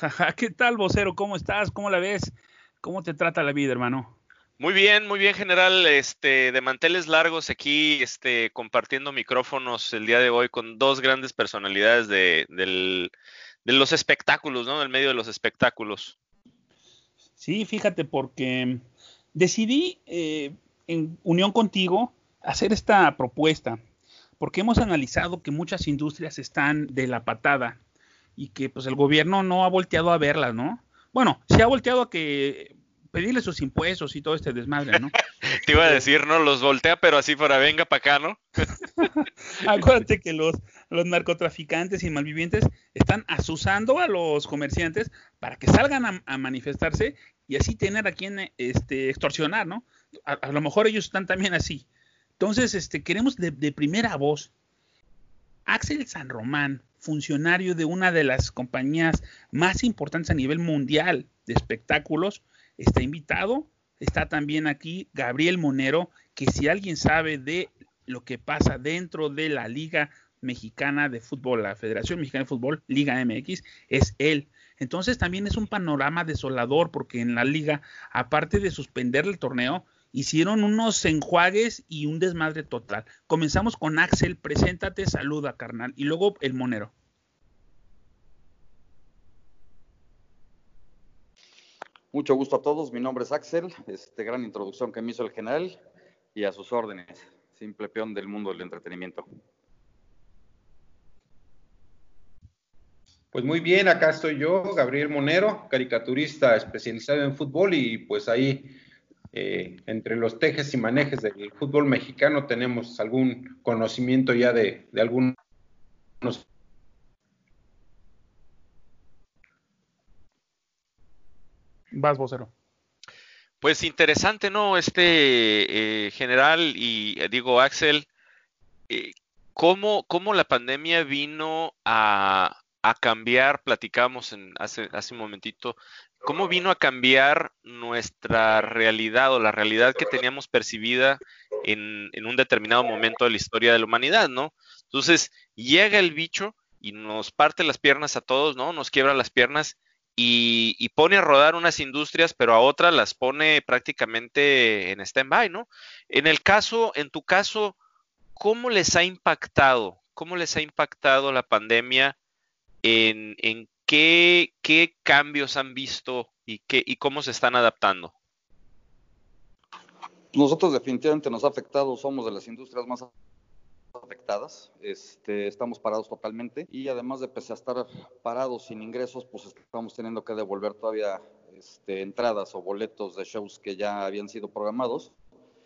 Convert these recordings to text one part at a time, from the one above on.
¿Qué tal, vocero? ¿Cómo estás? ¿Cómo la ves? ¿Cómo te trata la vida, hermano? Muy bien, muy bien, general. Este, de manteles largos aquí, este, compartiendo micrófonos el día de hoy con dos grandes personalidades de, los espectáculos, ¿no? Del medio de los espectáculos. Sí, fíjate, porque decidí, eh, en unión contigo, hacer esta propuesta, porque hemos analizado que muchas industrias están de la patada y que pues el gobierno no ha volteado a verlas, ¿no? Bueno, se ha volteado a que pedirle sus impuestos y todo este desmadre, ¿no? Te iba a decir, ¿no? Los voltea, pero así fuera, venga para acá, ¿no? Acuérdate que los, los narcotraficantes y malvivientes están asusando a los comerciantes para que salgan a, manifestarse y así tener a quien este, extorsionar, ¿no? A, lo mejor ellos están también así. Entonces, este, queremos de, de primera voz. Axel San Román, funcionario de una de las compañías más importantes a nivel mundial de espectáculos, está invitado. Está también aquí Gabriel Monero, que si alguien sabe de lo que pasa dentro de la Liga Mexicana de Fútbol, la Federación Mexicana de Fútbol, Liga MX, es él. Entonces también es un panorama desolador porque en la liga, aparte de suspender el torneo, hicieron unos enjuagues y un desmadre total. Comenzamos con Axel, preséntate, saluda, carnal, y luego el Monero. Mucho gusto a todos, mi nombre es Axel, este gran introducción que me hizo el general y a sus órdenes, simple peón del mundo del entretenimiento. Pues muy bien, acá estoy yo, Gabriel Monero, caricaturista especializado en fútbol y pues ahí eh, entre los tejes y manejes del fútbol mexicano tenemos algún conocimiento ya de, de algunos Vas, vocero. Pues interesante, ¿no? Este eh, general y eh, digo Axel, eh, ¿cómo, la pandemia vino a, cambiar, platicamos en, hace, hace un momentito, cómo vino a cambiar nuestra realidad o la realidad que teníamos percibida en, en un determinado momento de la historia de la humanidad, ¿no? Entonces, llega el bicho y nos parte las piernas a todos, ¿no? Nos quiebra las piernas y, pone a rodar unas industrias, pero a otras las pone prácticamente en stand-by, ¿no? En el caso, en tu caso, ¿cómo les ha impactado? ¿Cómo les ha impactado la pandemia? ¿En, qué, cambios han visto y cómo se están adaptando? Nosotros definitivamente nos ha afectado, somos de las industrias más afectadas, este, estamos parados totalmente y además de pese a estar parados sin ingresos, pues estamos teniendo que devolver todavía este, entradas o boletos de shows que ya habían sido programados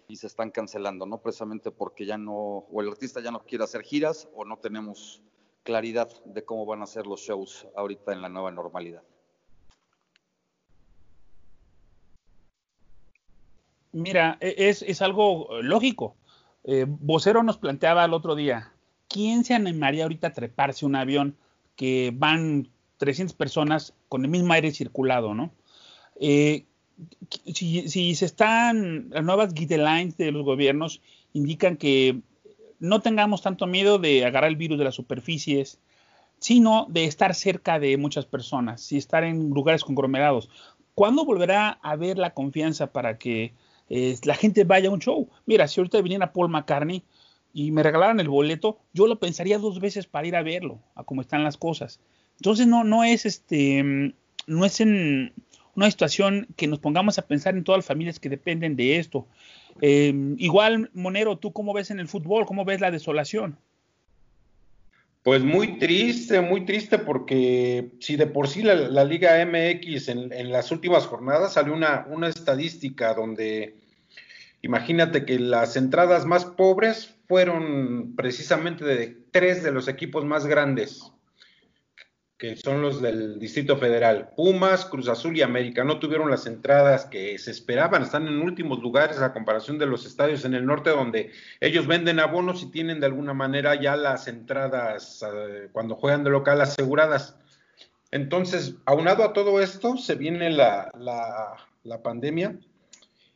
y se están cancelando, ¿no? Precisamente porque ya no, o el artista ya no quiere hacer giras o no tenemos claridad de cómo van a ser los shows ahorita en la nueva normalidad. Mira, e, es, es algo lógico. Eh, Vocero nos planteaba el otro día, ¿quién se animaría ahorita a treparse un avión que van 300 personas con el mismo aire circulado, ¿no? Eh, si, se están, las nuevas guidelines de los gobiernos indican que no tengamos tanto miedo de agarrar el virus de las superficies, sino de estar cerca de muchas personas y estar en lugares conglomerados. ¿Cuándo volverá a haber la confianza para que la gente vaya a un show. Mira, si ahorita viniera Paul McCartney y me regalaran el boleto, yo lo pensaría dos veces para ir a verlo, a cómo están las cosas. Entonces no, no es este, no es en una situación que nos pongamos a pensar en todas las familias que dependen de esto. Em, igual, Monero, ¿tú cómo ves en el fútbol? ¿Cómo ves la desolación? Pues muy triste, muy triste porque si de por sí la, Liga MX en, en, las últimas jornadas salió una, una estadística donde Imagínate que las entradas más pobres fueron precisamente de tres de los equipos más grandes, que son los del Distrito Federal. Pumas, Cruz Azul y América no tuvieron las entradas que se esperaban, están en últimos lugares a comparación de los estadios en el norte donde ellos venden abonos y tienen de alguna manera ya las entradas eh, cuando juegan de local aseguradas. Entonces, aunado a todo esto, se viene la, la pandemia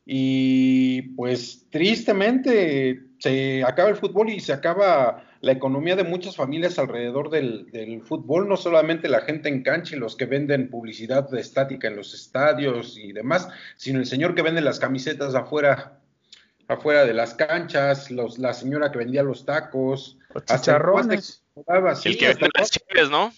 y pues tristemente se acaba el fútbol y se acaba la economía de muchas familias alrededor del, fútbol, no solamente la gente en cancha y los que venden publicidad de estática en los estadios y demás, sino el señor que vende las camisetas afuera, afuera de las canchas, los, la señora que vendía los tacos, los chicharrones. el que vende las ¿no?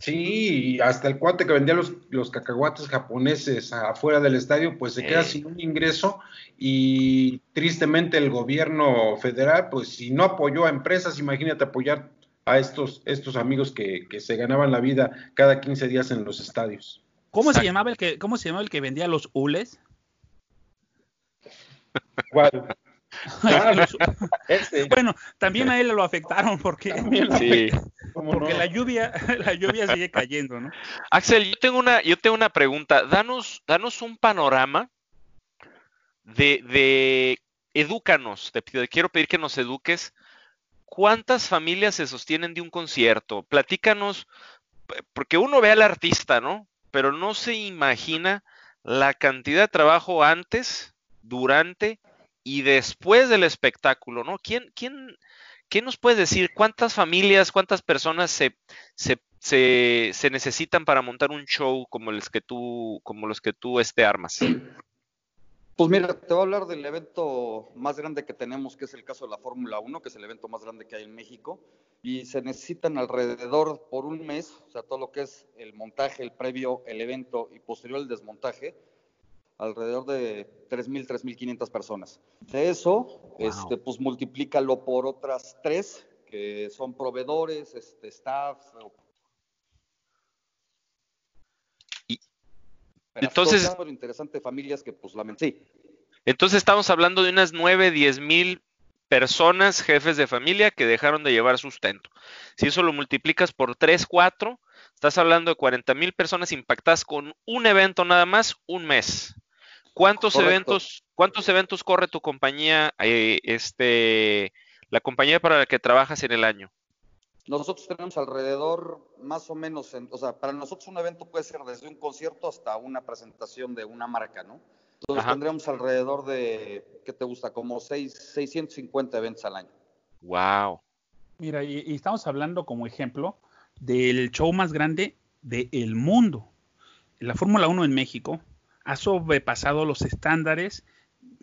Sí, hasta el cuate que vendía los, los cacahuates japoneses afuera del estadio, pues se queda sin un ingreso y tristemente el gobierno federal, pues si no apoyó a empresas, imagínate apoyar a estos, estos amigos que, que se ganaban la vida cada 15 días en los estadios. ¿Cómo se llamaba el que, cómo se llamaba el que vendía los hules? ¿Cuál? Bueno, también a él lo afectaron porque, porque la lluvia, la lluvia sigue cayendo, ¿no? Axel, yo tengo una, yo tengo una pregunta. Danos, danos un panorama de, de edúcanos, te pido, quiero pedir que nos eduques. ¿Cuántas familias se sostienen de un concierto? Platícanos, porque uno ve al artista, ¿no? Pero no se imagina la cantidad de trabajo antes, durante y después del espectáculo, ¿no? ¿Quién, quién, ¿Qué nos puedes decir? ¿Cuántas familias, cuántas personas se, se, se, necesitan para montar un show como los que tú, como los que tú este, armas? Pues mira, te voy a hablar del evento más grande que tenemos, que es el caso de la Fórmula 1, que es el evento más grande que hay en México, y se necesitan alrededor por un mes, o sea, todo lo que es el montaje, el previo, el evento y posterior el desmontaje, alrededor de 3.000, 3.500 personas. De eso, este, pues multiplícalo por otras tres, que son proveedores, este, staff. Y, entonces, interesante familias que pues sí. Entonces estamos hablando de unas 9, 10 mil personas, jefes de familia, que dejaron de llevar sustento. Si eso lo multiplicas por 3, 4, estás hablando de 40 mil personas impactadas con un evento nada más, un mes. ¿Cuántos eventos, cuántos eventos corre tu compañía, eh, este, la compañía para la que trabajas en el año? Nosotros tenemos alrededor, más o menos, o sea, para nosotros un evento puede ser desde un concierto hasta una presentación de una marca, ¿no? Entonces tendríamos alrededor de, ¿qué te gusta? Como 6, 650 eventos al año. Wow. Mira, y, y, estamos hablando como ejemplo del show más grande del mundo. La Fórmula 1 en México ha sobrepasado los estándares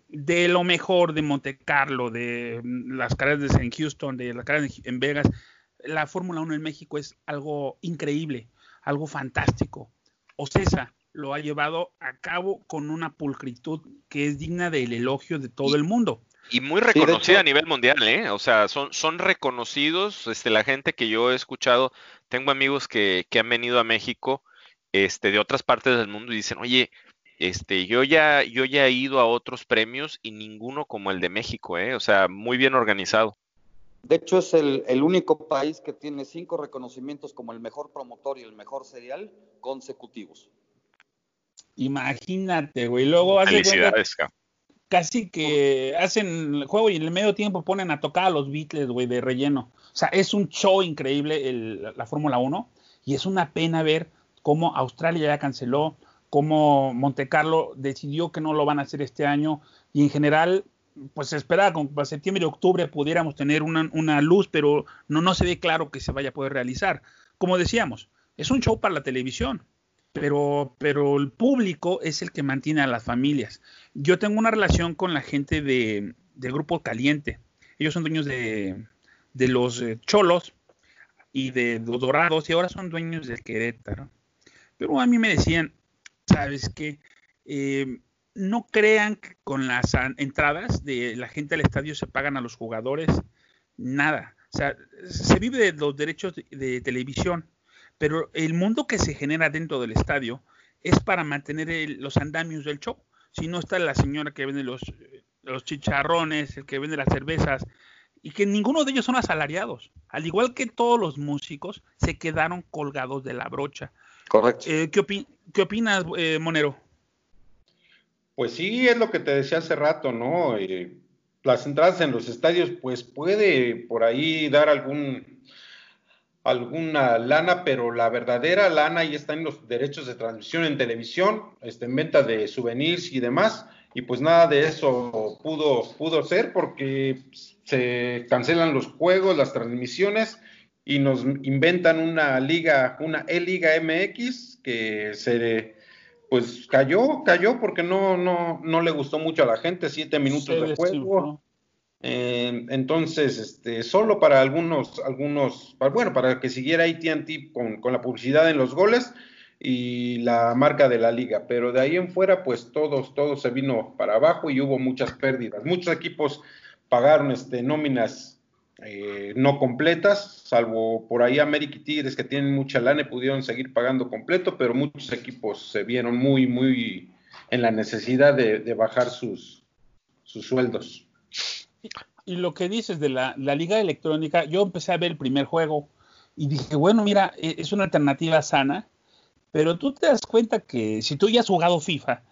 de lo mejor de Monte Carlo, de mm, las carreras en Houston, de las carreras en Vegas. La Fórmula 1 en México es algo increíble, algo fantástico. Ocesa lo ha llevado a cabo con una pulcritud que es digna del elogio de todo el mundo. Y muy reconocida a nivel mundial, ¿eh? O sea, son, son reconocidos, este, la gente que yo he escuchado, tengo amigos que, que han venido a México, este, de otras partes del mundo y dicen, oye, este, yo ya, yo ya he ido a otros premios y ninguno como el de México, ¿eh? O sea, muy bien organizado. De hecho, es el, único país que tiene cinco reconocimientos como el mejor promotor y el mejor serial consecutivos. Imagínate, güey. Luego hace Felicidades, casi que hacen el juego y en el medio tiempo ponen a tocar a los Beatles, güey, de relleno. O sea, es un show increíble la Fórmula 1 y es una pena ver cómo Australia ya canceló, cómo Monte Carlo decidió que no lo van a hacer este año y en general pues se esperaba que para septiembre y octubre pudiéramos tener una, luz, pero no, no se ve claro que se vaya a poder realizar. Como decíamos, es un show para la televisión, pero, pero el público es el que mantiene a las familias. Yo tengo una relación con la gente de, Grupo Caliente. Ellos son dueños de, de los eh, Cholos y de los Dorados y ahora son dueños del Querétaro. Pero a mí me decían, sabes que eh, no crean que con las entradas de la gente al estadio se pagan a los jugadores nada. O sea, se vive de los derechos de, televisión, pero el mundo que se genera dentro del estadio es para mantener los andamios del show. Si no está la señora que vende los, los chicharrones, el que vende las cervezas, y que ninguno de ellos son asalariados. Al igual que todos los músicos, se quedaron colgados de la brocha. Correcto. Eh, ¿qué, opinas, eh, Monero? Pues sí, es lo que te decía hace rato, ¿no? Eh, las entradas en los estadios, pues puede por ahí dar algún alguna lana, pero la verdadera lana ahí está en los derechos de transmisión en televisión, este, en venta de souvenirs y demás, y pues nada de eso pudo, pudo ser porque se cancelan los juegos, las transmisiones y nos inventan una liga, una E-Liga MX que se pues cayó, cayó porque no, no, no le gustó mucho a la gente, siete minutos de juego. Eh, entonces, este, solo para algunos, algunos, bueno, para que siguiera ATT con, con la publicidad en los goles, y la marca de la liga, pero de ahí en fuera pues todos, todo se vino para abajo y hubo muchas pérdidas. Muchos equipos pagaron este, nóminas eh, no completas, salvo por ahí América y Tigres que tienen mucha lana y pudieron seguir pagando completo, pero muchos equipos se vieron muy, muy en la necesidad de, bajar sus, sus sueldos. Y lo que dices de la, la liga electrónica, yo empecé a ver el primer juego y dije, bueno, mira, e, es una alternativa sana pero tú te das cuenta que si tú ya has jugado FIFA,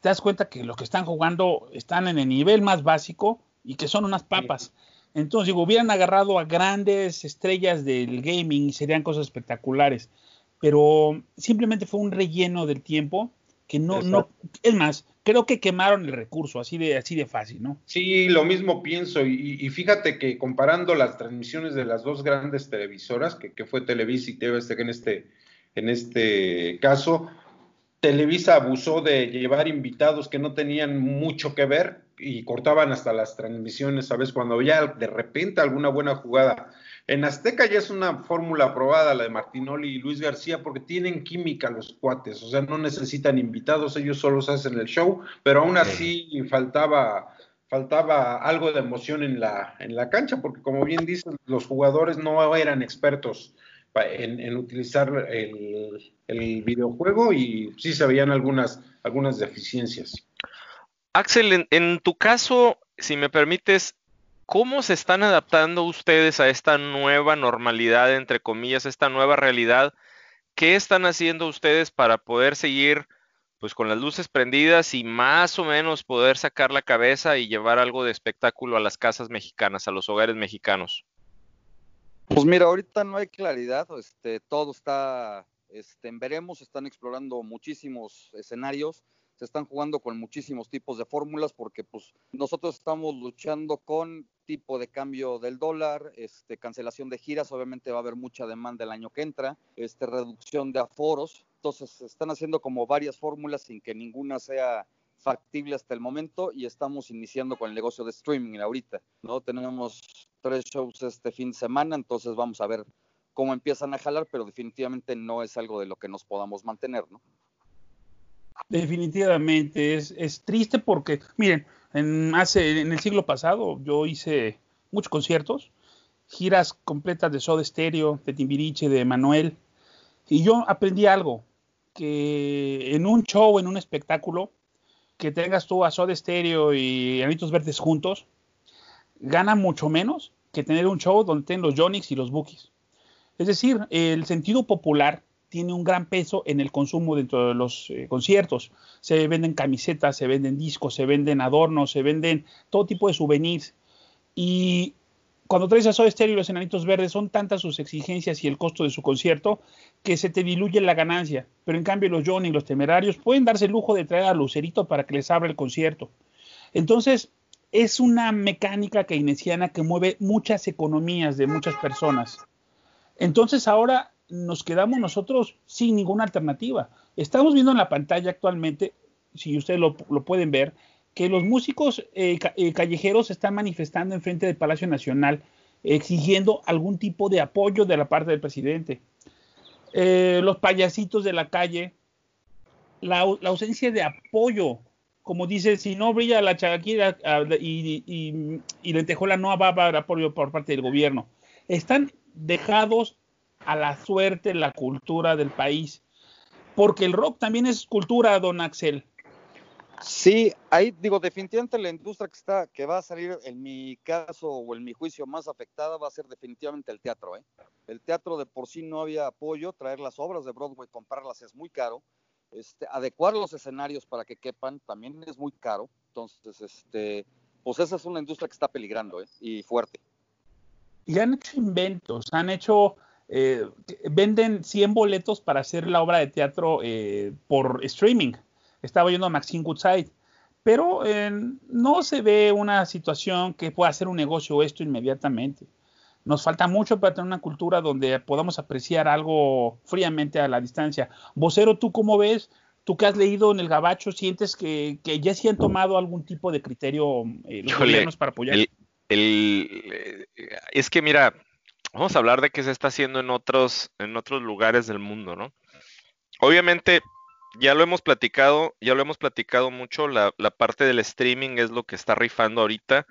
te das cuenta que los que están jugando están en el nivel más básico y que son unas papas. Entonces, digo, hubieran agarrado a grandes estrellas del gaming y serían cosas espectaculares. Pero simplemente fue un relleno del tiempo que no, no, es más, creo que quemaron el recurso, así de, así de fácil, ¿no? Sí, lo mismo pienso. Y, fíjate que comparando las transmisiones de las dos grandes televisoras, que, que fue Televisa y TV en este en este caso, Televisa abusó de llevar invitados que no tenían mucho que ver y cortaban hasta las transmisiones, ¿sabes? Cuando había de repente alguna buena jugada. En Azteca ya es una fórmula aprobada la de Martinoli y Luis García porque tienen química los cuates, o sea, no necesitan invitados, ellos solo hacen el show, pero aún así faltaba faltaba algo de emoción en la en la cancha porque como bien dicen los jugadores no eran expertos en, utilizar el, videojuego y sí se veían algunas, algunas deficiencias. Axel, en, tu caso, si me permites, ¿cómo se están adaptando ustedes a esta nueva normalidad, entre comillas, esta nueva realidad? ¿Qué están haciendo ustedes para poder seguir pues con las luces prendidas y más o menos poder sacar la cabeza y llevar algo de espectáculo a las casas mexicanas, a los hogares mexicanos? Pues mira, ahorita no hay claridad, este, todo está, este, veremos, están explorando muchísimos escenarios, se están jugando con muchísimos tipos de fórmulas porque pues nosotros estamos luchando con tipo de cambio del dólar, este, cancelación de giras, obviamente va a haber mucha demanda el año que entra, este, reducción de aforos, entonces están haciendo como varias fórmulas sin que ninguna sea factible hasta el momento y estamos iniciando con el negocio de streaming ahorita, ¿no? Tenemos tres shows este fin de semana, entonces vamos a ver cómo empiezan a jalar, pero definitivamente no es algo de lo que nos podamos mantener, ¿no? Definitivamente, es, es triste porque, miren, en, hace, en el siglo pasado yo hice muchos conciertos, giras completas de Soda Stereo, de Timbiriche, de Manuel, y yo aprendí algo, que en un show, en un espectáculo, que tengas tú a Soda Stereo y Anitos Verdes juntos, gana mucho menos que tener un show donde estén los Jonix y los Bookies. Es decir, el sentido popular tiene un gran peso en el consumo dentro de los eh, conciertos. Se venden camisetas, se venden discos, se venden adornos, se venden todo tipo de souvenirs. Y cuando traes a Soda Stereo y los Enanitos Verdes son tantas sus exigencias y el costo de su concierto que se te diluye la ganancia. Pero en cambio los Johnny y los Temerarios pueden darse el lujo de traer a Lucerito para que les abra el concierto. Entonces, es una mecánica keynesiana que mueve muchas economías de muchas personas. Entonces ahora nos quedamos nosotros sin ninguna alternativa. Estamos viendo en la pantalla actualmente, si ustedes lo, pueden ver, que los músicos eh, eh, callejeros están manifestando en frente del Palacio Nacional exigiendo algún tipo de apoyo de la parte del presidente. Eh, los payasitos de la calle, la, ausencia de apoyo, como dice, si no brilla la chagaquira ah, y, y, y, lentejuela no va a haber apoyo por parte del gobierno. Están dejados a la suerte la cultura del país, porque el rock también es cultura, don Axel. Sí, ahí digo, definitivamente la industria que está, que va a salir en mi caso o en mi juicio más afectada va a ser definitivamente el teatro. ¿eh? El teatro de por sí no había apoyo, traer las obras de Broadway, comprarlas es muy caro. Este, adecuar los escenarios para que quepan también es muy caro. Entonces, este, pues esa es una industria que está peligrando ¿eh? y fuerte. Y han hecho inventos, han hecho, eh, venden 100 boletos para hacer la obra de teatro eh, por streaming estaba yendo a Maxine Goodside, pero eh, no se ve una situación que pueda hacer un negocio esto inmediatamente. Nos falta mucho para tener una cultura donde podamos apreciar algo fríamente a la distancia. Vocero, ¿tú cómo ves? Tú que has leído en el Gabacho, ¿sientes que, ya se han tomado algún tipo de criterio los gobiernos para apoyar? Es que mira, vamos a hablar de qué se está haciendo en otros, en otros lugares del mundo, ¿no? Obviamente, ya lo hemos platicado, ya lo hemos platicado mucho, la, parte del streaming es lo que está rifando ahorita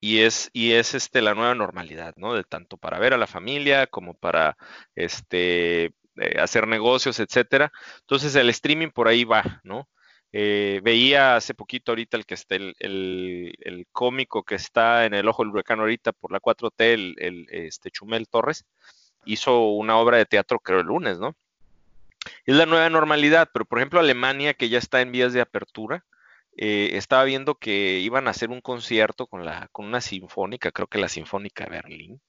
y es, y es este, la nueva normalidad, ¿no? De tanto para ver a la familia como para este, eh, hacer negocios, etcétera. Entonces el streaming por ahí va, ¿no? Eh, veía hace poquito ahorita el que está el, el, cómico que está en el ojo del huracán ahorita por la 4T, el, este Chumel Torres, hizo una obra de teatro creo el lunes, ¿no? Es la nueva normalidad, pero por ejemplo Alemania que ya está en vías de apertura, eh, estaba viendo que iban a hacer un concierto con, la, con una sinfónica, creo que la Sinfónica Berlín.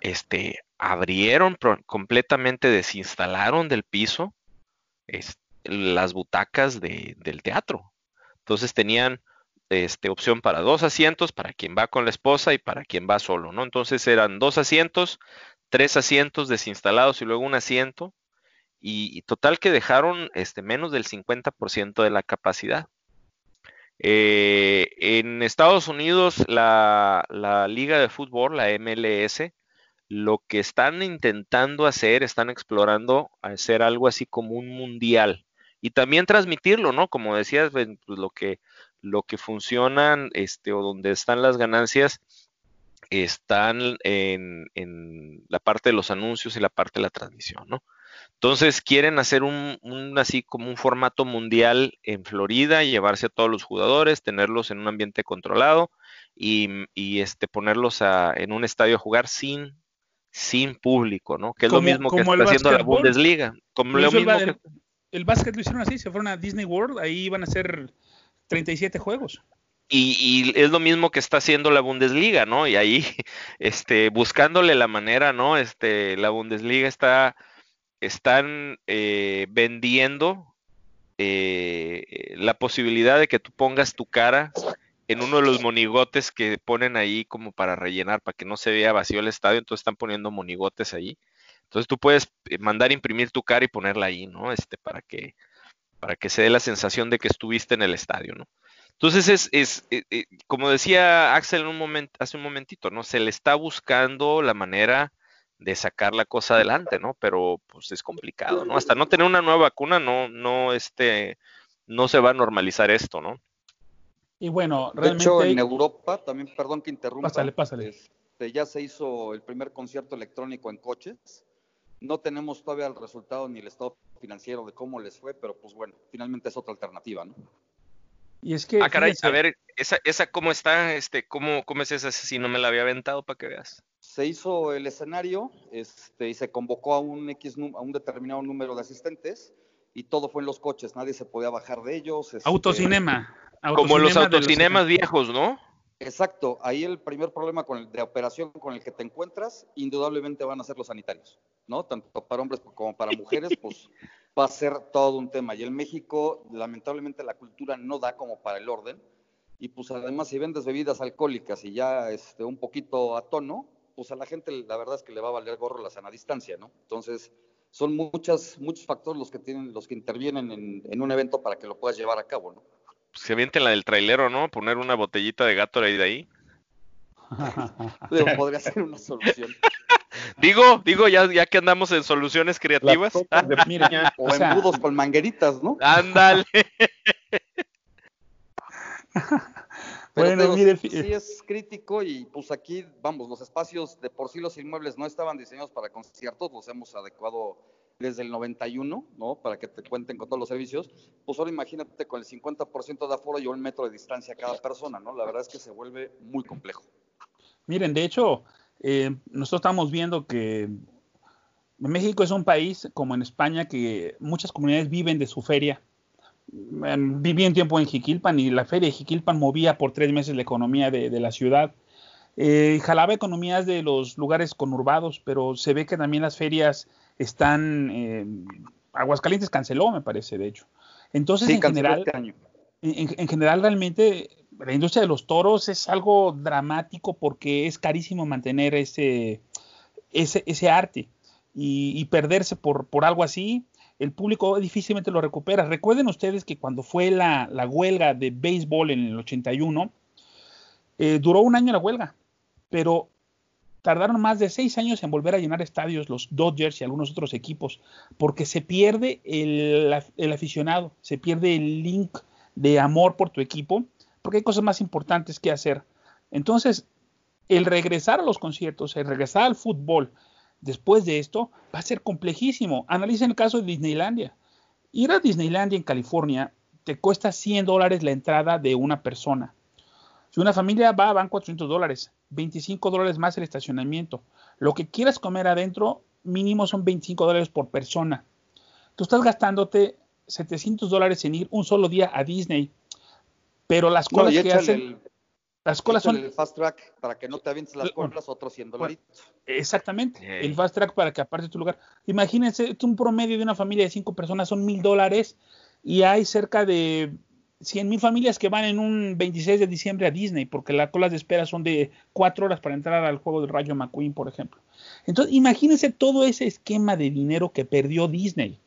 Este, abrieron completamente, desinstalaron del piso las butacas del teatro. Entonces tenían este, opción para dos asientos, para quien va con la esposa y para quien va solo, ¿no? Entonces eran dos asientos, tres asientos desinstalados y luego un asiento. Y, total que dejaron este, menos del 50% de la capacidad. Eh, en Estados Unidos, la, Liga de Fútbol, la MLS, lo que están intentando hacer, están explorando hacer algo así como un mundial y también transmitirlo, ¿no? Como decías, pues, lo que lo que funcionan, este, o donde están las ganancias, están en, en la parte de los anuncios y la parte de la transmisión, ¿no? Entonces quieren hacer un, así como un formato mundial en Florida, llevarse a todos los jugadores, tenerlos en un ambiente controlado y, este ponerlos en un estadio a jugar sin sin público, ¿no? Que es lo mismo que está haciendo la Bundesliga. Como lo mismo el, el básquet lo hicieron así, se fueron a Disney World, ahí iban a ser 37 juegos. Y, es lo mismo que está haciendo la Bundesliga, ¿no? Y ahí, este, buscándole la manera, ¿no? Este, la Bundesliga está están eh, vendiendo eh, la posibilidad de que tú pongas tu cara en uno de los monigotes que ponen ahí como para rellenar, para que no se vea vacío el estadio, entonces están poniendo monigotes ahí. Entonces tú puedes eh, mandar imprimir tu cara y ponerla ahí, ¿no? Este, para que, para que se dé la sensación de que estuviste en el estadio, ¿no? Entonces es, es como decía Axel en un momento, hace un momentito, ¿no? Se le está buscando la manera de sacar la cosa adelante, ¿no? Pero pues es complicado, ¿no? Hasta no tener una nueva vacuna, no, no, este, no se va a normalizar esto, ¿no? Y bueno, realmente... De hecho, en Europa, también, perdón que interrumpa. Pásale, pásale. Este, ya se hizo el primer concierto electrónico en coches. No tenemos todavía el resultado ni el estado financiero de cómo les fue, pero pues bueno, finalmente es otra alternativa, ¿no? Y es que. Ah, caray, a ver, esa, esa cómo está, este, cómo, cómo es esa si no me la había aventado para que veas se hizo el escenario este, y se convocó a un, X, a un determinado número de asistentes y todo fue en los coches, nadie se podía bajar de ellos. Este, autocinema. Como los autocinemas viejos, ¿no? Exacto, ahí el primer problema con el, de operación con el que te encuentras, indudablemente van a ser los sanitarios, ¿no? Tanto para hombres como para mujeres, pues va a ser todo un tema. Y en México, lamentablemente, la cultura no da como para el orden. Y pues además, si vendes bebidas alcohólicas y ya este, un poquito a tono, pues a la gente la verdad es que le va a valer gorro la sana distancia, ¿no? Entonces, son muchas, muchos factores los que tienen, los que intervienen en, un evento para que lo puedas llevar a cabo, ¿no? Se avienten la del trailero, ¿no? Poner una botellita de gato ahí de ahí. podría ser una solución. Digo, digo, ya, ya que andamos en soluciones creativas. o, embudos con mangueritas, ¿no? Ándale. bueno, mire, sí, es crítico y pues aquí, vamos, los espacios de por sí los inmuebles no estaban diseñados para conciertos, los hemos adecuado desde el 91, ¿no? Para que te cuenten con todos los servicios. Pues ahora imagínate con el 50% de aforo y un metro de distancia a cada persona, ¿no? La verdad es que se vuelve muy complejo. Miren, de hecho, eh, nosotros estamos viendo que México es un país, como en España, que muchas comunidades viven de su feria viví un tiempo en Jiquilpan y la feria de Jiquilpan movía por tres meses la economía de, la ciudad. Eh, jalaba economías de los lugares conurbados, pero se ve que también las ferias están. Eh, Aguascalientes canceló, me parece, de hecho. Entonces, en general. Este en, general realmente la industria de los toros es algo dramático porque es carísimo mantener ese, ese, ese arte y, perderse por, por, algo así, el público difícilmente lo recupera. Recuerden ustedes que cuando fue la, la huelga de béisbol en el 81, eh, duró un año la huelga, pero tardaron más de seis años en volver a llenar estadios los Dodgers y algunos otros equipos, porque se pierde el, el aficionado, se pierde el link de amor por tu equipo, porque hay cosas más importantes que hacer. Entonces, el regresar a los conciertos, el regresar al fútbol después de esto va a ser complejísimo. Analicen el caso de Disneylandia. Ir a Disneylandia en California te cuesta 100 dólares la entrada de una persona. Si una familia va, van 400 dólares, 25 dólares más el estacionamiento. Lo que quieras comer adentro, mínimo son 25 dólares por persona. Tú estás gastándote 700 dólares en ir un solo día a Disney. Pero las colas que hacen. las colas son. El fast track para que no te avientes las colas, otros 100 dólares. Exactamente. El fast track para que aparte tu lugar. Imagínense, un promedio de una familia de 5 personas son mil dólares y hay cerca de 100 mil familias que van en un 26 de diciembre a Disney, porque las colas de espera son de 4 horas para entrar al juego del Rayo McQueen, por ejemplo. Entonces, imagínense todo ese esquema de dinero que perdió Disney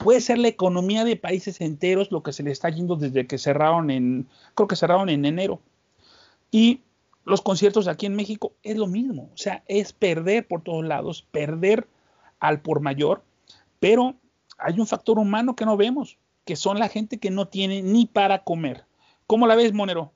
puede ser la economía de países enteros lo que se le está yendo desde que cerraron en, creo que cerraron en enero. Y los conciertos aquí en México es lo mismo, o sea, es perder por todos lados, perder al por mayor, pero hay un factor humano que no vemos, que son la gente que no tiene ni para comer. ¿Cómo la ves, Monero?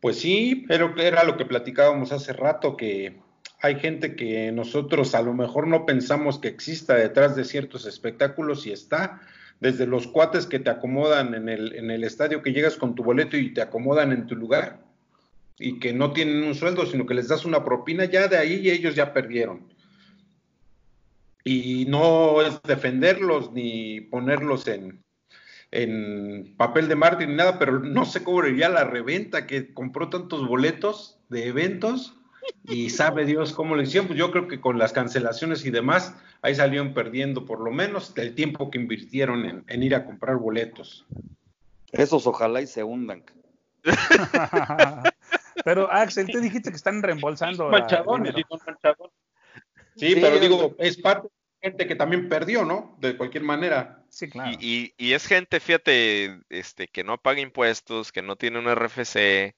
Pues sí, pero era lo que platicábamos hace rato, que hay gente que nosotros a lo mejor no pensamos que exista detrás de ciertos espectáculos y está, desde los cuates que te acomodan en el, en el estadio, que llegas con tu boleto y te acomodan en tu lugar y que no tienen un sueldo, sino que les das una propina, ya de ahí ellos ya perdieron. Y no es defenderlos ni ponerlos en, en papel de mártir ni nada, pero no se cobraría la reventa que compró tantos boletos de eventos y sabe Dios cómo lo hicieron. Pues yo creo que con las cancelaciones y demás, ahí salieron perdiendo por lo menos el tiempo que invirtieron en, ir a comprar boletos. Esos ojalá y se hundan. pero Axel, te dijiste que están reembolsando. Sí, pero digo, es parte de gente que también perdió, ¿no? De cualquier manera. Sí, claro. Y, y, es gente, fíjate, este, que no paga impuestos, que no tiene un RFC,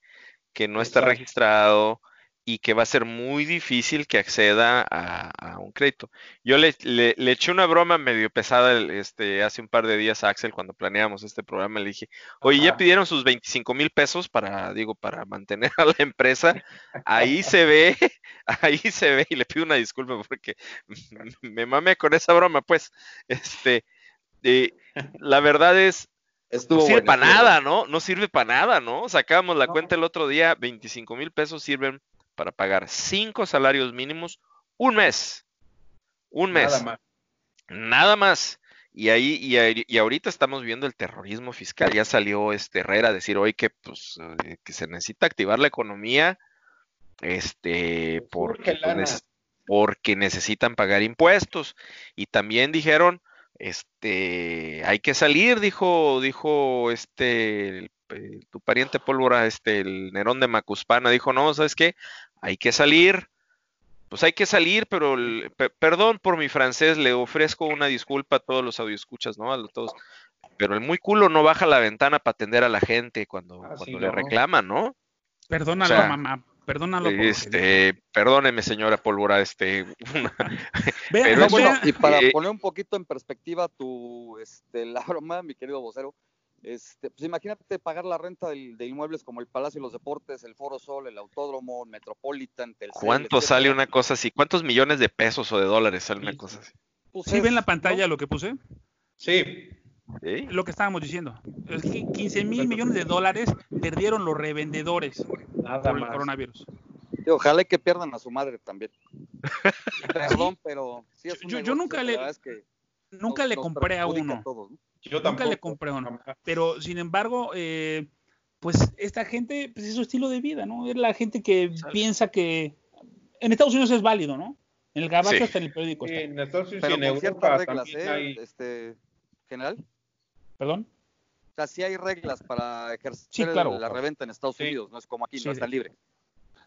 que no está registrado, y que va a ser muy difícil que acceda a, un crédito. Yo le, le, eché una broma medio pesada este, hace un par de días a Axel cuando planeamos este programa. Le dije, oye, ya pidieron sus 25 mil pesos para, digo, para mantener a la empresa. Ahí se ve, ahí se ve, y le pido una disculpa porque me mame con esa broma, pues, este, eh, la verdad es, no sirve para nada, ¿no? No sirve para nada, ¿no? Sacábamos la cuenta el otro día, 25 mil pesos sirven para pagar cinco salarios mínimos un mes. Un mes. Nada más. Nada más. Y ahí, y, ahorita estamos viendo el terrorismo fiscal. Ya salió este Herrera a decir hoy que, pues, eh, que se necesita activar la economía, este, porque, pues, porque necesitan pagar impuestos. Y también dijeron, este, hay que salir, dijo, dijo este, tu pariente pólvora, este, el Nerón de Macuspana, dijo, no, ¿sabes qué? Hay que salir, pues hay que salir, pero perdón por mi francés, le ofrezco una disculpa a todos los audioscuchas, ¿no? A todos. Pero el muy culo no baja la ventana para atender a la gente cuando, ah, cuando le reclaman, ¿no? Perdónalo, mamá. Perdónalo. Este, perdóneme, señora Pólvora, este. pero y para eh, poner un poquito en perspectiva tu, este, la broma, mi querido vocero, este, pues imagínate pagar la renta de, inmuebles como el Palacio de los Deportes, el Foro Sol, el Autódromo, el Metropolitan, ¿Cuánto sale una cosa así? ¿Cuántos millones de pesos o de dólares sale una cosa así? Pues ¿Sí ven la pantalla lo que puse? Sí. Lo que estábamos diciendo. 15 mil millones de dólares perdieron los revendedores Nada por el coronavirus. ojalá que pierdan a su madre también. Perdón, pero sí es yo, yo, nunca le, nunca le compré a uno. Yo Nunca le compré uno. Pero sin embargo, eh, pues esta gente, pues es su estilo de vida, ¿no? Es la gente que piensa que en Estados Unidos es válido, ¿no? En el gabacho está en el periódico. Sí, en Estados Unidos Pero en Europa reglas, ¿eh? Este, general. ¿Perdón? O sea, sí hay reglas para ejercer la reventa en Estados Unidos, no es como aquí, no está libre.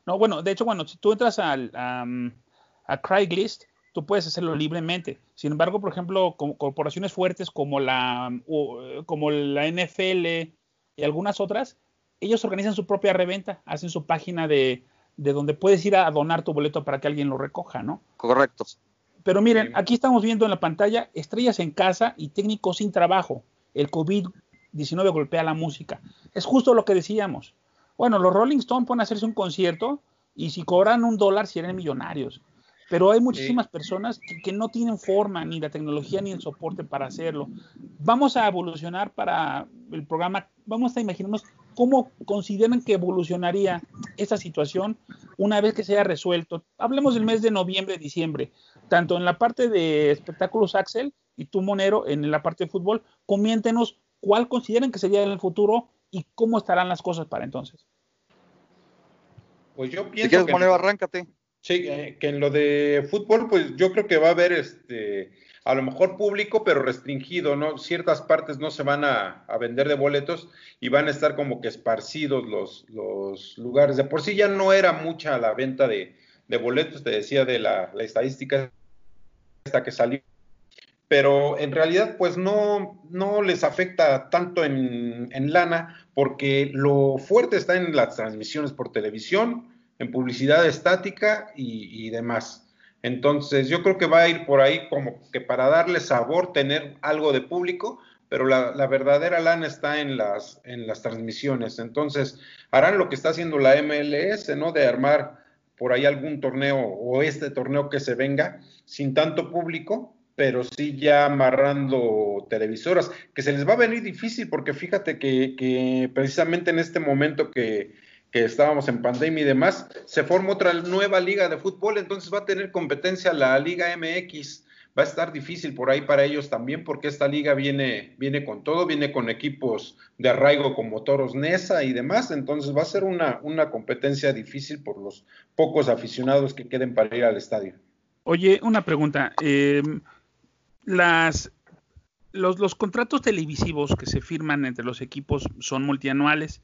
No, bueno, de hecho, bueno, si tú entras al, a Craigslist, tú puedes hacerlo libremente. Sin embargo, por ejemplo, corporaciones fuertes como la, como la NFL y algunas otras, ellos organizan su propia reventa, hacen su página de, de donde puedes ir a donar tu boleto para que alguien lo recoja, ¿no? Correcto. Pero miren, aquí estamos viendo en la pantalla estrellas en casa y técnicos sin trabajo. El COVID-19 golpea la música. Es justo lo que decíamos. Bueno, los Rolling Stones pueden hacerse un concierto y si cobran un dólar serían millonarios. Pero hay muchísimas personas que, no tienen forma, ni la tecnología, ni el soporte para hacerlo. Vamos a evolucionar para el programa, vamos a imaginarnos cómo consideran que evolucionaría esta situación una vez que se haya resuelto. Hablemos del mes de noviembre, diciembre, tanto en la parte de espectáculos Axel y tú Monero en la parte de fútbol, comiéntenos cuál consideran que sería el futuro y cómo estarán las cosas para entonces. Pues yo pienso si quieres, Monero, arráncate. Sí, eh, que en lo de fútbol, pues yo creo que va a haber este, a lo mejor público, pero restringido, ¿no? Ciertas partes no se van a, vender de boletos y van a estar como que esparcidos los, los lugares. De por sí ya no era mucha la venta de, boletos, te decía de la, estadística hasta que salió. Pero en realidad, pues no, no les afecta tanto en, en lana, porque lo fuerte está en las transmisiones por televisión, en publicidad estática y, demás. Entonces, yo creo que va a ir por ahí como que para darle sabor, tener algo de público, pero la, verdadera lana está en las, en las transmisiones. Entonces, harán lo que está haciendo la MLS, ¿no? De armar por ahí algún torneo o este torneo que se venga sin tanto público, pero sí ya amarrando televisoras, que se les va a venir difícil porque fíjate que, que precisamente en este momento que que estábamos en pandemia y demás, se forma otra nueva liga de fútbol, entonces va a tener competencia la Liga MX. Va a estar difícil por ahí para ellos también, porque esta liga viene, viene con todo, viene con equipos de arraigo como Toros Nesa y demás, entonces va a ser una, una competencia difícil por los pocos aficionados que queden para ir al estadio. Oye, una pregunta. Em, las, los, los contratos televisivos que se firman entre los equipos son multianuales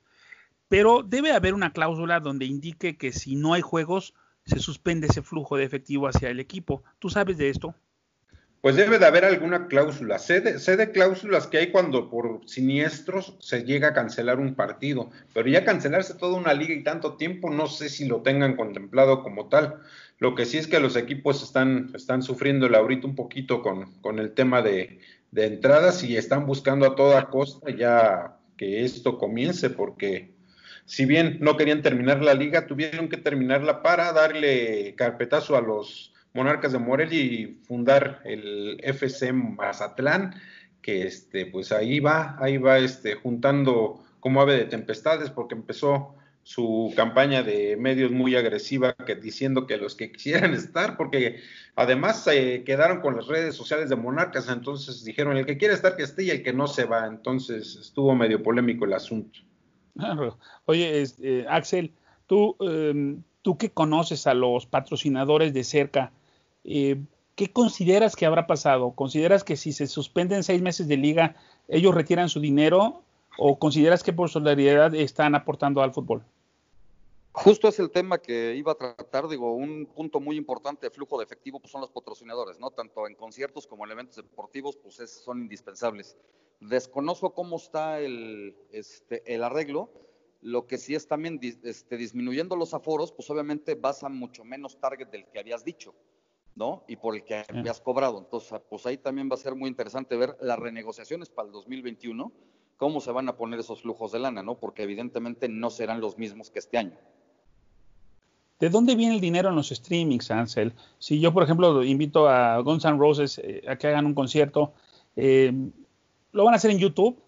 pero debe haber una cláusula donde indique que si no hay juegos, se suspende ese flujo de efectivo hacia el equipo. ¿Tú sabes de esto? Pues debe de haber alguna cláusula. Sé de, cláusulas que hay cuando por siniestros se llega a cancelar un partido, pero ya cancelarse toda una liga y tanto tiempo, no sé si lo tengan contemplado como tal. Lo que sí es que los equipos están, están sufriendo ahorita un poquito con, el tema de, de entradas y están buscando a toda costa ya que esto comience porque si bien no querían terminar la liga, tuvieron que terminarla para darle carpetazo a los Monarcas de Morelia y fundar el FC Mazatlán, que este, pues ahí va, ahí va este, juntando como ave de tempestades, porque empezó su campaña de medios muy agresiva que diciendo que los que quisieran estar, porque además se quedaron con las redes sociales de Monarcas, entonces dijeron el que quiere estar que esté y el que no se va, entonces estuvo medio polémico el asunto. Oye, este, Axel, tú, em, tú que conoces a los patrocinadores de cerca, eh, ¿qué consideras que habrá pasado? ¿Consideras que si se suspenden seis meses de liga, ellos retiran su dinero o consideras que por solidaridad están aportando al fútbol? Justo es el tema que iba a tratar, digo, un punto muy importante de flujo de efectivo pues son los patrocinadores, ¿no? Tanto en conciertos como en eventos deportivos, pues son indispensables. Desconozco cómo está el, este, el arreglo. Lo que sí es también este, disminuyendo los aforos, pues obviamente vas a mucho menos target del que habías dicho, ¿no? Y por el que habías cobrado. Entonces, pues ahí también va a ser muy interesante ver las renegociaciones para el 2021, cómo se van a poner esos flujos de lana, ¿no? Porque evidentemente no serán los mismos que este año. ¿De dónde viene el dinero en los streamings, Ansel? Si yo, por ejemplo, invito a Guns N' Roses eh, a que hagan un concierto, eh, lo van a hacer en YouTube.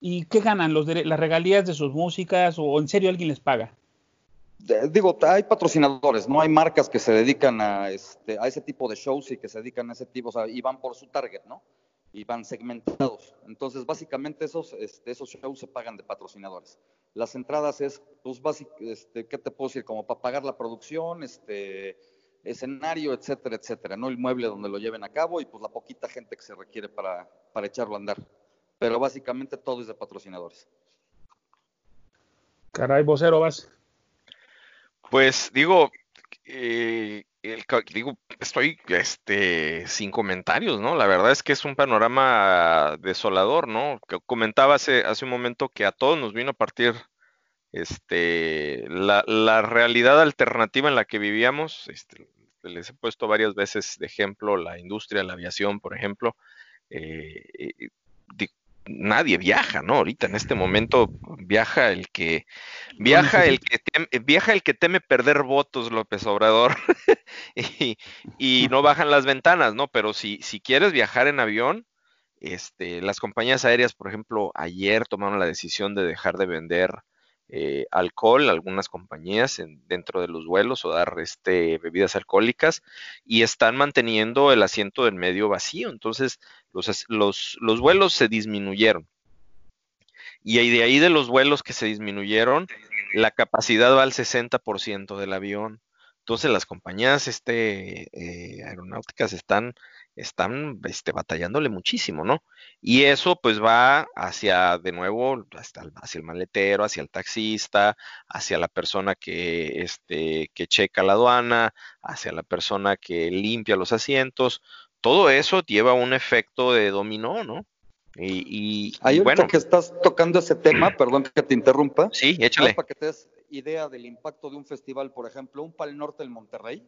¿Y qué ganan? Los ¿Las regalías de sus músicas o en serio alguien les paga? Digo, hay patrocinadores, no hay marcas que se dedican a, este, a ese tipo de shows y que se dedican a ese tipo, o sea, y van por su target, ¿no? Y van segmentados. Entonces, básicamente esos, este, esos shows se pagan de patrocinadores. Las entradas es, pues, básicamente, este, ¿qué te puedo decir? Como para pagar la producción, este, escenario, etcétera, etcétera, ¿no? El mueble donde lo lleven a cabo y pues la poquita gente que se requiere para, para echarlo a andar. pero básicamente todo es de patrocinadores. Caray, vocero, vas. Pues digo, eh, digo, estoy este, sin comentarios, ¿no? La verdad es que es un panorama desolador, ¿no? Comentaba hace, hace un momento que a todos nos vino a partir este, la, la realidad alternativa en la que vivíamos. Este, les he puesto varias veces de ejemplo la industria, la aviación, por ejemplo. Eh, nadie viaja, ¿no? Ahorita en este momento viaja el que viaja el que teme, viaja el que teme perder votos, López Obrador, y, no bajan las ventanas, ¿no? Pero si, si quieres viajar en avión, este, las compañías aéreas, por ejemplo, ayer tomaron la decisión de dejar de vender eh, alcohol, algunas compañías dentro de los vuelos o dar este, bebidas alcohólicas y están manteniendo el asiento del medio vacío. Entonces, los, los, los vuelos se disminuyeron. Y de ahí de los vuelos que se disminuyeron, la capacidad va al 60% del avión. Entonces las compañías este, eh, aeronáuticas están están este, batallándole muchísimo, ¿no? Y eso pues va hacia, de nuevo, hasta, hacia el maletero, hacia el taxista, hacia la persona que, este, que checa la aduana, hacia la persona que limpia los asientos. Todo eso lleva un efecto de dominó, ¿no? Y, y bueno, que estás tocando ese tema, perdón que te interrumpa. Sí, échale. Para que te des idea del impacto de un festival, por ejemplo, un Pal Norte en Monterrey,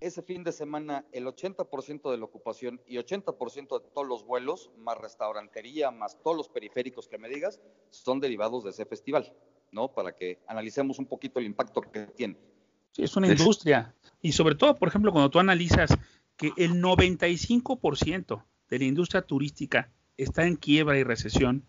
ese fin de semana el 80% de la ocupación y 80% de todos los vuelos, más restaurantería, más todos los periféricos que me digas, son derivados de ese festival, ¿no? Para que analicemos un poquito el impacto que tiene. Sí, es una industria. Y sobre todo, por ejemplo, cuando tú analizas que el 95% de la industria turística está en quiebra y recesión,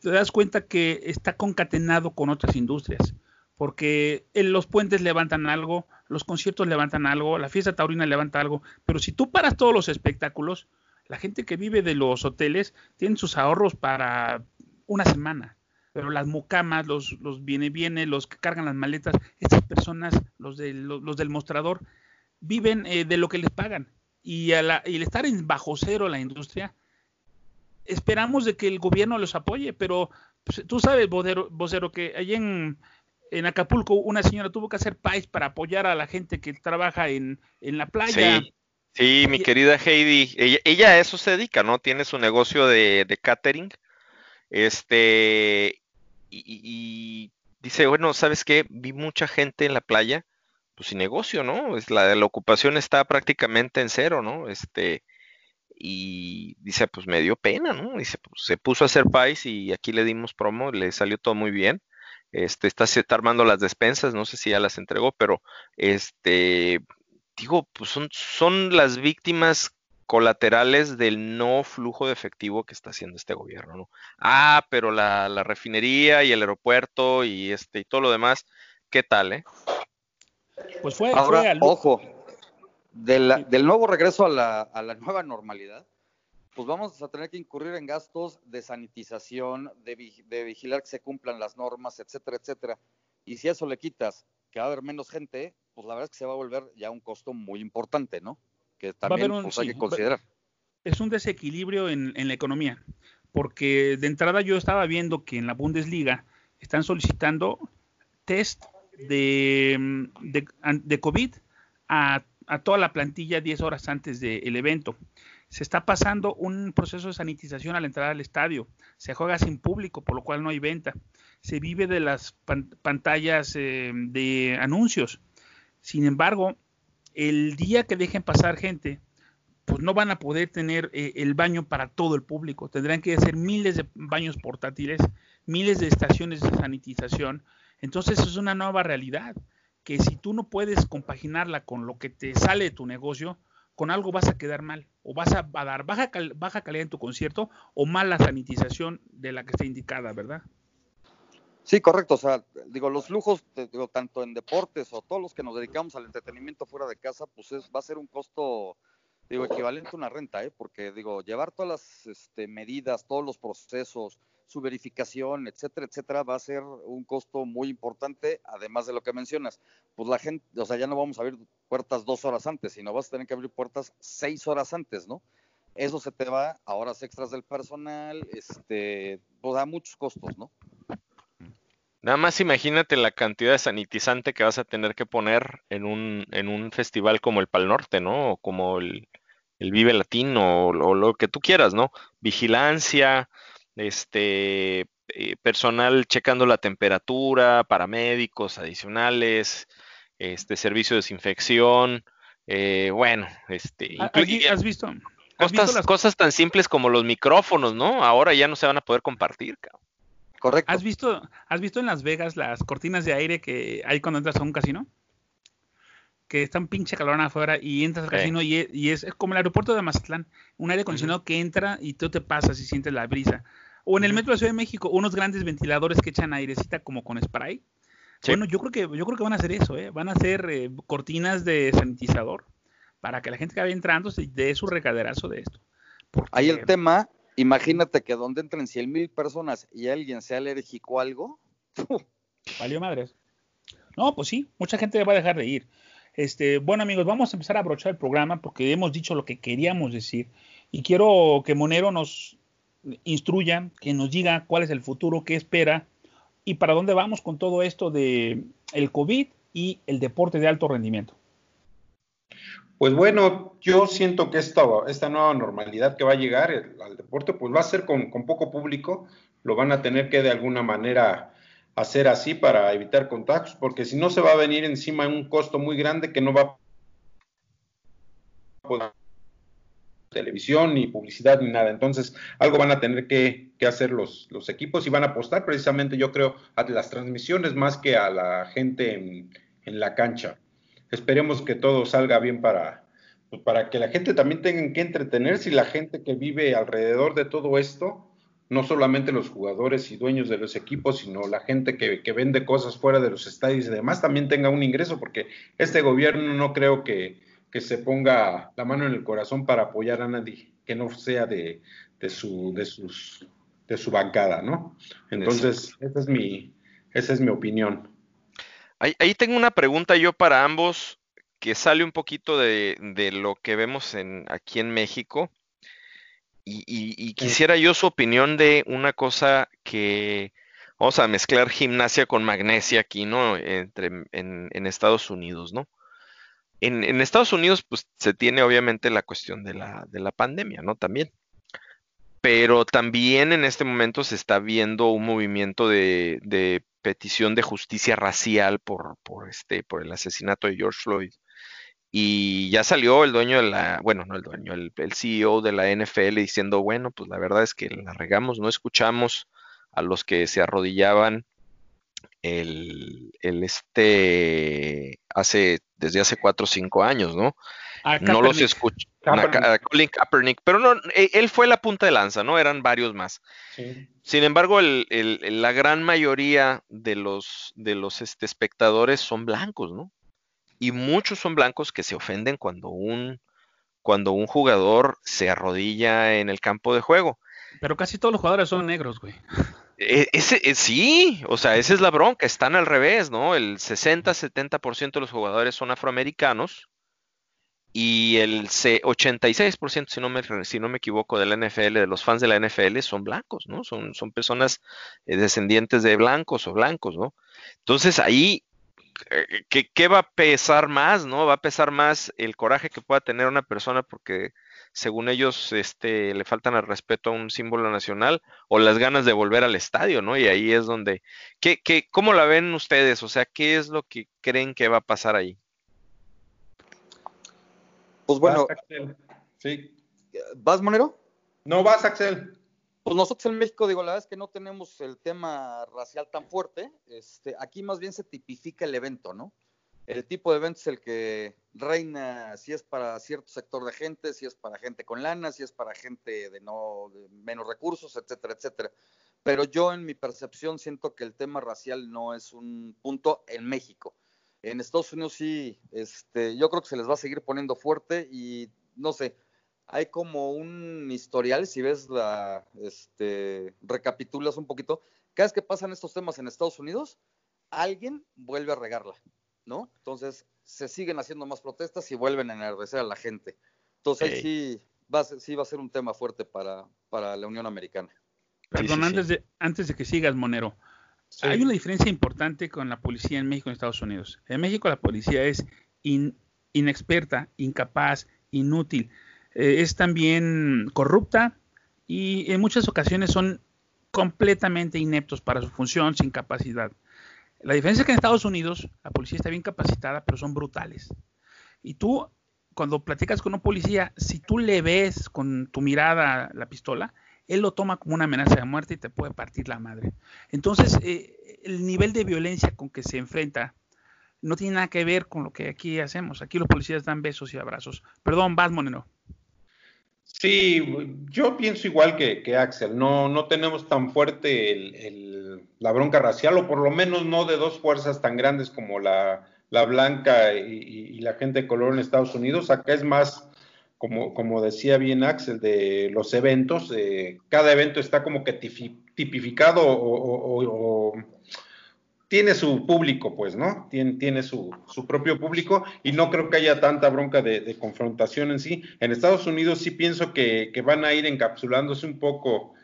te das cuenta que está concatenado con otras industrias porque los puentes levantan algo, los conciertos levantan algo, la fiesta taurina levanta algo, pero si tú paras todos los espectáculos, la gente que vive de los hoteles tiene sus ahorros para una semana, pero las mucamas, los, los viene viene, los que cargan las maletas, estas personas, los, de, los, del mostrador, viven eh, de lo que les pagan. Y, al estar en bajo cero la industria, esperamos de que el gobierno los apoye, pero pues, tú sabes, vocero, que allí en, en Acapulco una señora tuvo que hacer pais para apoyar a la gente que trabaja en, la playa. Sí, sí mi querida Heidi, ella, a eso se dedica, ¿no? Tiene su negocio de, catering. Este, y, dice, bueno, ¿sabes qué? Vi mucha gente en la playa, pues sin negocio, ¿no? Es la, la ocupación está prácticamente en cero, ¿no? Este, y dice, pues me dio pena, ¿no? Dice, pues se puso a hacer pais y aquí le dimos promo, le salió todo muy bien este, está, está armando las despensas, no sé si ya las entregó, pero este, digo, pues son, son las víctimas colaterales del no flujo de efectivo que está haciendo este gobierno, ¿no? Ah, pero la, refinería y el aeropuerto y este y todo lo demás, ¿qué tal, eh? Pues fue, Ahora, ojo, del nuevo regreso a la, a la nueva normalidad, pues vamos a tener que incurrir en gastos de sanitización, de, vigilar que se cumplan las normas, etcétera, etcétera. Y si a eso le quitas que va a haber menos gente, pues la verdad es que se va a volver ya un costo muy importante, ¿no? Que también pues, hay que considerar. Es un desequilibrio en, la economía, porque de entrada yo estaba viendo que en la Bundesliga están solicitando test de, de, COVID a, a, toda la plantilla 10 horas antes del evento se está pasando un proceso de sanitización al entrar al estadio. Se juega sin público, por lo cual no hay venta. Se vive de las pantallas eh, de anuncios. Sin embargo, el día que dejen pasar gente, pues no van a poder tener eh, el baño para todo el público. Tendrán que hacer miles de baños portátiles, miles de estaciones de sanitización. Entonces es una nueva realidad que si tú no puedes compaginarla con lo que te sale de tu negocio, con algo vas a quedar mal o vas a, dar baja, baja calidad en tu concierto o mala sanitización de la que está indicada, ¿verdad? Sí, correcto. O sea, digo, los lujos, digo, tanto en deportes o todos los que nos dedicamos al entretenimiento fuera de casa, pues es, va a ser un costo, digo, equivalente a una renta, ¿eh? Porque, digo, llevar todas las este, medidas, todos los procesos, su verificación, etcétera, etcétera, va a ser un costo muy importante, además de lo que mencionas. Pues la gente, o sea, ya no vamos a abrir puertas dos horas antes, sino vas a tener que abrir puertas seis horas antes, ¿no? eso se te va a horas extras del personal, este, pues a muchos costos, ¿no? Nada más imagínate la cantidad de sanitizante que vas a tener que poner en un, en un festival como el Pal Norte, ¿no? O como el, Vive Latino, o, lo que tú quieras, ¿no? Vigilancia, este, eh, personal checando la temperatura, paramédicos adicionales, este, servicio de desinfección, eh, bueno, este... ¿Has visto? cosas, cosas tan simples como los micrófonos, ¿no? Ahora ya no se van a poder compartir, cabrón. Correcto. ¿Has visto, ¿Has visto en Las Vegas las cortinas de aire que hay cuando entras a un casino? Que están pinche calor afuera y entras al casino y, es, como el aeropuerto de Mazatlán, un aire acondicionado que entra y tú te pasas y sientes la brisa. O en el metro de Ciudad de México, unos grandes ventiladores que echan airecita como con spray. Bueno, yo creo que yo creo que van a hacer eso, ¿eh? Van a hacer eh, cortinas de sanitizador para que la gente que vaya entrando se dé su recaderazo de esto. Ahí el tema Imagínate que donde entren 100 mil personas y alguien sea alérgico a algo. Valió madres. No, pues sí, mucha gente va a dejar de ir. Este, bueno amigos, vamos a empezar a abrochar el programa porque hemos dicho lo que queríamos decir y quiero que Monero nos instruya, que nos diga cuál es el futuro, qué espera y para dónde vamos con todo esto de el COVID y el deporte de alto rendimiento. Pues bueno, yo siento que esta, esta nueva normalidad que va a llegar al deporte, pues va a ser con, poco público, lo van a tener que de alguna manera hacer así para evitar contagios, porque si no se va a venir encima un costo muy grande que no va a poder televisión, ni publicidad, ni nada. Entonces, algo van a tener que, hacer los, los, equipos y van a apostar precisamente, yo creo, a las transmisiones más que a la gente en, en la cancha esperemos que todo salga bien para, pues, para que la gente también tenga que entretenerse y la gente que vive alrededor de todo esto, no solamente los jugadores y dueños de los equipos, sino la gente que, que vende cosas fuera de los estadios y demás, también tenga un ingreso, porque este gobierno no creo que, que se ponga la mano en el corazón para apoyar a nadie que no sea de, de su, de, sus, de su bancada, ¿no? Entonces, esa es mi, esa es mi opinión. Ahí, tengo una pregunta yo para ambos que sale un poquito de, lo que vemos en, aquí en México. Y, quisiera yo su opinión de una cosa que vamos a mezclar gimnasia con magnesia aquí, ¿no? Entre, en, Estados Unidos, ¿no? En, Estados Unidos, pues se tiene obviamente la cuestión de la, de la pandemia, ¿no? También. Pero también en este momento se está viendo un movimiento de, de petición de justicia racial por, por, este, por el asesinato de George Floyd. Y ya salió el dueño de la, bueno, no el dueño, el, CEO de la NFL diciendo, bueno, pues la verdad es que la regamos, no escuchamos a los que se arrodillaban el, el este hace desde hace cuatro o cinco años, ¿no? no los escucho. Colin Kaepernick, pero no, e, él fue la punta de lanza, ¿no? Eran varios más. Sin embargo, la gran mayoría de los, de los este, espectadores son blancos, ¿no? Y muchos son blancos que se ofenden cuando un, cuando un jugador se arrodilla en el campo de juego. Pero casi todos los jugadores son negros, güey. E, ese, e, sí, o sea, esa es la bronca, están al revés, ¿no? El 60-70% de los jugadores son afroamericanos y el 86%, si no, me, si no me equivoco, de la NFL, de los fans de la NFL, son blancos, ¿no? Son, son personas eh, descendientes de blancos o blancos, ¿no? Entonces ahí, eh, ¿qué, ¿qué, va a pesar más, no? Va a pesar más el coraje que pueda tener una persona porque según ellos este, le faltan al respeto a un símbolo nacional o las ganas de volver al estadio, ¿no? Y ahí es donde, ¿qué, qué, ¿cómo la ven ustedes? O sea, ¿qué es lo que creen que va a pasar ahí? Pues bueno. Sí. ¿Vas, Monero? No vas, Axel. Pues nosotros en México, digo, la verdad es que no tenemos el tema racial tan fuerte. Este, aquí más bien se tipifica el evento, ¿no? El tipo de evento es el que reina, si es para cierto sector de gente, si es para gente con lana, si es para gente de no de menos recursos, etcétera, etcétera. Pero yo en mi percepción siento que el tema racial no es un punto en México. En Estados Unidos sí, este, yo creo que se les va a seguir poniendo fuerte y no sé, hay como un historial, si ves la, este, recapitulas un poquito, cada vez que pasan estos temas en Estados Unidos, alguien vuelve a regarla, ¿no? Entonces se siguen haciendo más protestas y vuelven a enardecer a la gente. Entonces sí, va sí va a ser un tema fuerte para, para la Unión Americana. Perdón, antes, De, antes de que sigas, Monero. Hay una diferencia importante con la policía en México y en Estados Unidos. En México la policía es inexperta, incapaz, inútil. Eh, es también corrupta y en muchas ocasiones son completamente ineptos para su función, sin capacidad. La diferencia es que en Estados Unidos la policía está bien capacitada, pero son brutales. Y tú, cuando platicas con un policía, si tú le ves con tu mirada la pistola, él lo toma como una amenaza de muerte y te puede partir la madre. Entonces, eh, el nivel de violencia con que se enfrenta no tiene nada que ver con lo que aquí hacemos. Aquí los policías dan besos y abrazos. Perdón, vas, Monero. Sí, yo pienso igual que, Axel. No, no tenemos tan fuerte la bronca racial, o por lo menos no de dos fuerzas tan grandes como la, blanca y, la gente de color en Estados Unidos. Acá es más, como, como decía bien Axel, de los eventos. cada evento está como que tipificado o tiene su público, pues, ¿no? Tiene, tiene su, propio público y no creo que haya tanta bronca de, confrontación en sí. En Estados Unidos sí pienso que, van a ir encapsulándose un poco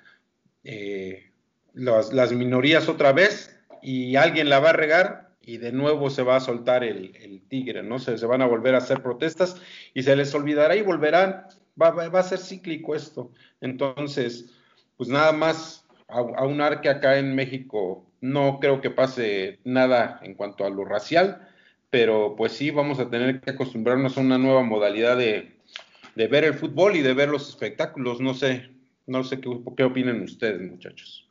eh, las, minorías otra vez y alguien la va a regar y de nuevo se va a soltar el, tigre, ¿no? Se, se, van a volver a hacer protestas y se les olvidará y volverán. Va, va a ser cíclico esto. Entonces, pues nada más a, un arque acá en México no creo que pase nada en cuanto a lo racial, pero pues sí vamos a tener que acostumbrarnos a una nueva modalidad de, ver el fútbol y de ver los espectáculos. No sé, no sé qué, qué opinan ustedes, muchachos.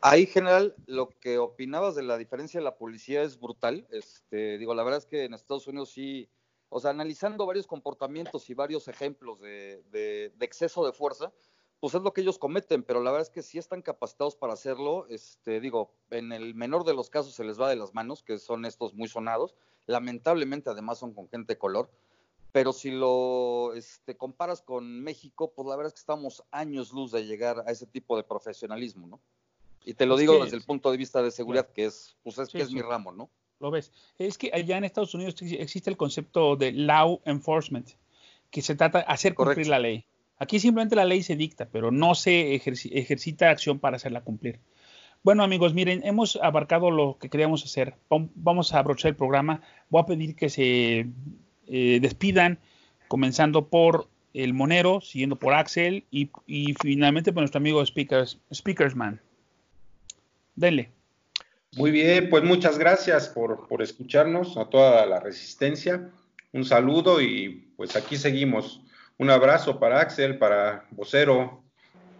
Ahí, general, lo que opinabas de la diferencia de la policía es brutal. Este, digo, la verdad es que en Estados Unidos sí, o sea, analizando varios comportamientos y varios ejemplos de exceso de fuerza, pues es lo que ellos cometen, pero la verdad es que sí están capacitados para hacerlo. Este, digo, en el menor de los casos se les va de las manos, que son estos muy sonados. Lamentablemente, además, son con gente de color. Pero si lo este, comparas con México, pues la verdad es que estamos años luz de llegar a ese tipo de profesionalismo, ¿no? Y te lo digo desde el punto de vista de seguridad, que es, pues es, que es mi ramo, ¿no? Lo ves. Es que allá en Estados Unidos existe el concepto de law enforcement, que se trata de hacer cumplir la ley. Aquí simplemente la ley se dicta, pero no se ejercita acción para hacerla cumplir. Bueno amigos, miren, hemos abarcado lo que queríamos hacer. Vamos a abrochar el programa. Voy a pedir que se eh, despidan, comenzando por el Monero, siguiendo por Axel y, finalmente por nuestro amigo Speakers, Speakersman. Denle. Muy bien, pues muchas gracias por, por escucharnos, a toda la resistencia. Un saludo y pues aquí seguimos un abrazo para Axel, para Vocero,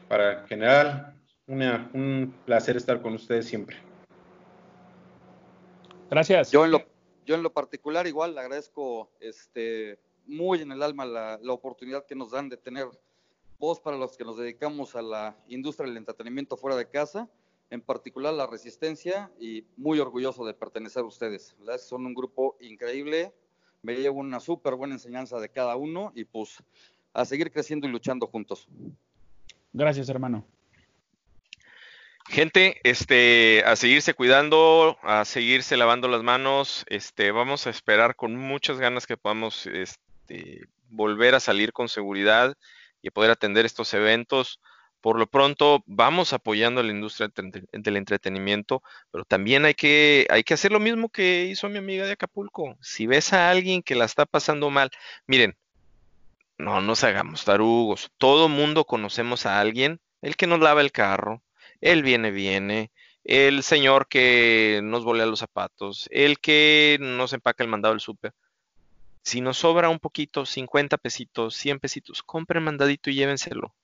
para General. un placer estar con ustedes siempre. Gracias. Yo en lo, yo en lo particular igual le agradezco este, muy en el alma la, oportunidad que nos dan de tener voz para los que nos dedicamos a la industria del entretenimiento fuera de casa, en particular la resistencia y muy orgulloso de pertenecer a ustedes. Son un grupo increíble, me llevo una súper buena enseñanza de cada uno y pues a seguir creciendo y luchando juntos. Gracias, hermano. Gente, este, a seguirse cuidando, a seguirse lavando las manos, este, vamos a esperar con muchas ganas que podamos este, volver a salir con seguridad y poder atender estos eventos. Por lo pronto, vamos apoyando a la industria del entretenimiento, pero también hay que, hay que hacer lo mismo que hizo mi amiga de Acapulco. Si ves a alguien que la está pasando mal, miren, no nos hagamos tarugos. Todo mundo conocemos a alguien, el que nos lava el carro, el viene, viene, el señor que nos volea los zapatos, el que nos empaca el mandado del súper. Si nos sobra un poquito, 50 pesitos, 100 pesitos, compren mandadito y llévenselo.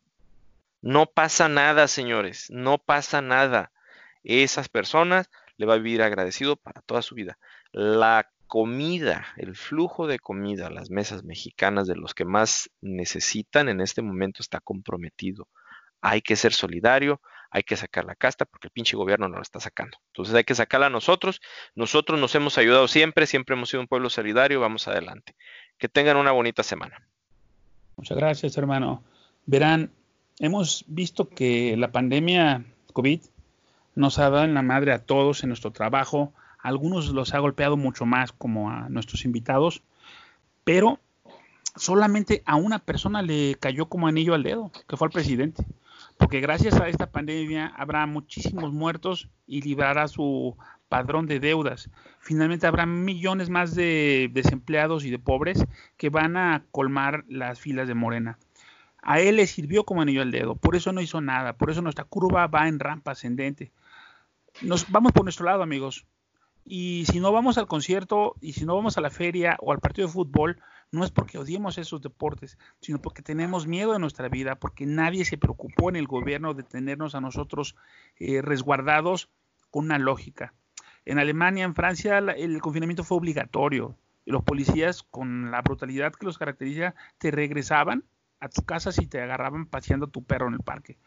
No pasa nada, señores, no pasa nada. Esas personas le va a vivir agradecido para toda su vida. La comida, el flujo de comida, las mesas mexicanas de los que más necesitan en este momento está comprometido. Hay que ser solidario, hay que sacar la casta porque el pinche gobierno no la está sacando. Entonces hay que sacarla a nosotros. Nosotros nos hemos ayudado siempre, siempre hemos sido un pueblo solidario. Vamos adelante. Que tengan una bonita semana. Muchas gracias, hermano. Verán, hemos visto que la pandemia COVID nos ha dado en la madre a todos en nuestro trabajo, algunos los ha golpeado mucho más como a nuestros invitados, pero solamente a una persona le cayó como anillo al dedo, que fue al presidente. Porque gracias a esta pandemia habrá muchísimos muertos y librará su padrón de deudas. Finalmente habrá millones más de desempleados y de pobres que van a colmar las filas de Morena. A él le sirvió como anillo al dedo, por eso no hizo nada, por eso nuestra curva va en rampa ascendente. Nos vamos por nuestro lado, amigos. Y si no vamos al concierto y si no vamos a la feria o al partido de fútbol, no es porque odiemos esos deportes, sino porque tenemos miedo de nuestra vida, porque nadie se preocupó en el gobierno de tenernos a nosotros eh, resguardados con una lógica. En Alemania, en Francia, el confinamiento fue obligatorio. Y los policías, con la brutalidad que los caracteriza, te regresaban a tu casa si te agarraban paseando tu perro en el parque.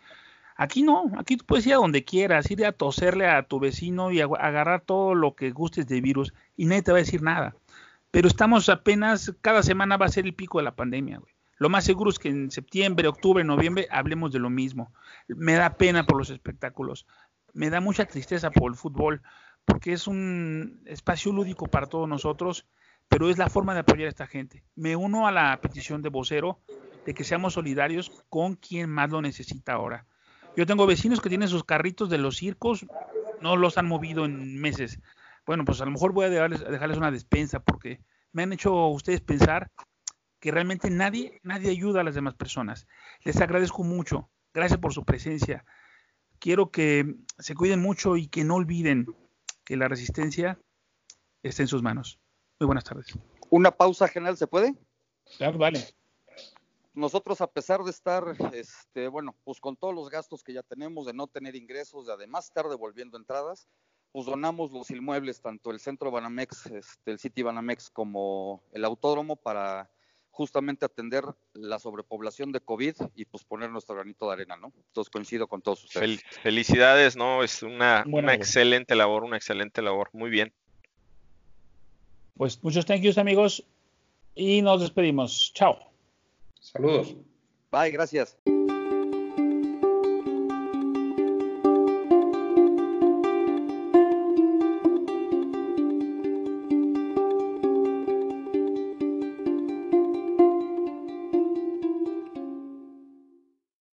Aquí no, aquí tú puedes ir a donde quieras, ir a toserle a tu vecino y agarrar todo lo que gustes de virus y nadie te va a decir nada. Pero estamos apenas, cada semana va a ser el pico de la pandemia, güey. Lo más seguro es que en septiembre, octubre, noviembre hablemos de lo mismo. Me da pena por los espectáculos, me da mucha tristeza por el fútbol, porque es un espacio lúdico para todos nosotros, pero es la forma de apoyar a esta gente. Me uno a la petición de vocero de que seamos solidarios con quien más lo necesita ahora. Yo tengo vecinos que tienen sus carritos de los circos, no los han movido en meses. Bueno, pues a lo mejor voy a dejarles, una despensa porque me han hecho ustedes pensar que realmente nadie, nadie ayuda a las demás personas. Les agradezco mucho. Gracias por su presencia. Quiero que se cuiden mucho y que no olviden que la resistencia está en sus manos. Muy buenas tardes. Una pausa general, ¿se puede? Claro, vale. Nosotros, a pesar de estar, este, bueno, pues con todos los gastos que ya tenemos, de no tener ingresos, de además estar devolviendo entradas, pues donamos los inmuebles, tanto el centro Banamex, este, el City Banamex, como el autódromo, para justamente atender la sobrepoblación de COVID y pues poner nuestro granito de arena, ¿no? Entonces coincido con todos ustedes. felicidades, ¿no? Es una, una excelente labor, una excelente labor. Muy bien. Pues muchos thank yous, amigos, y nos despedimos. Chao. Saludos. Bye, gracias.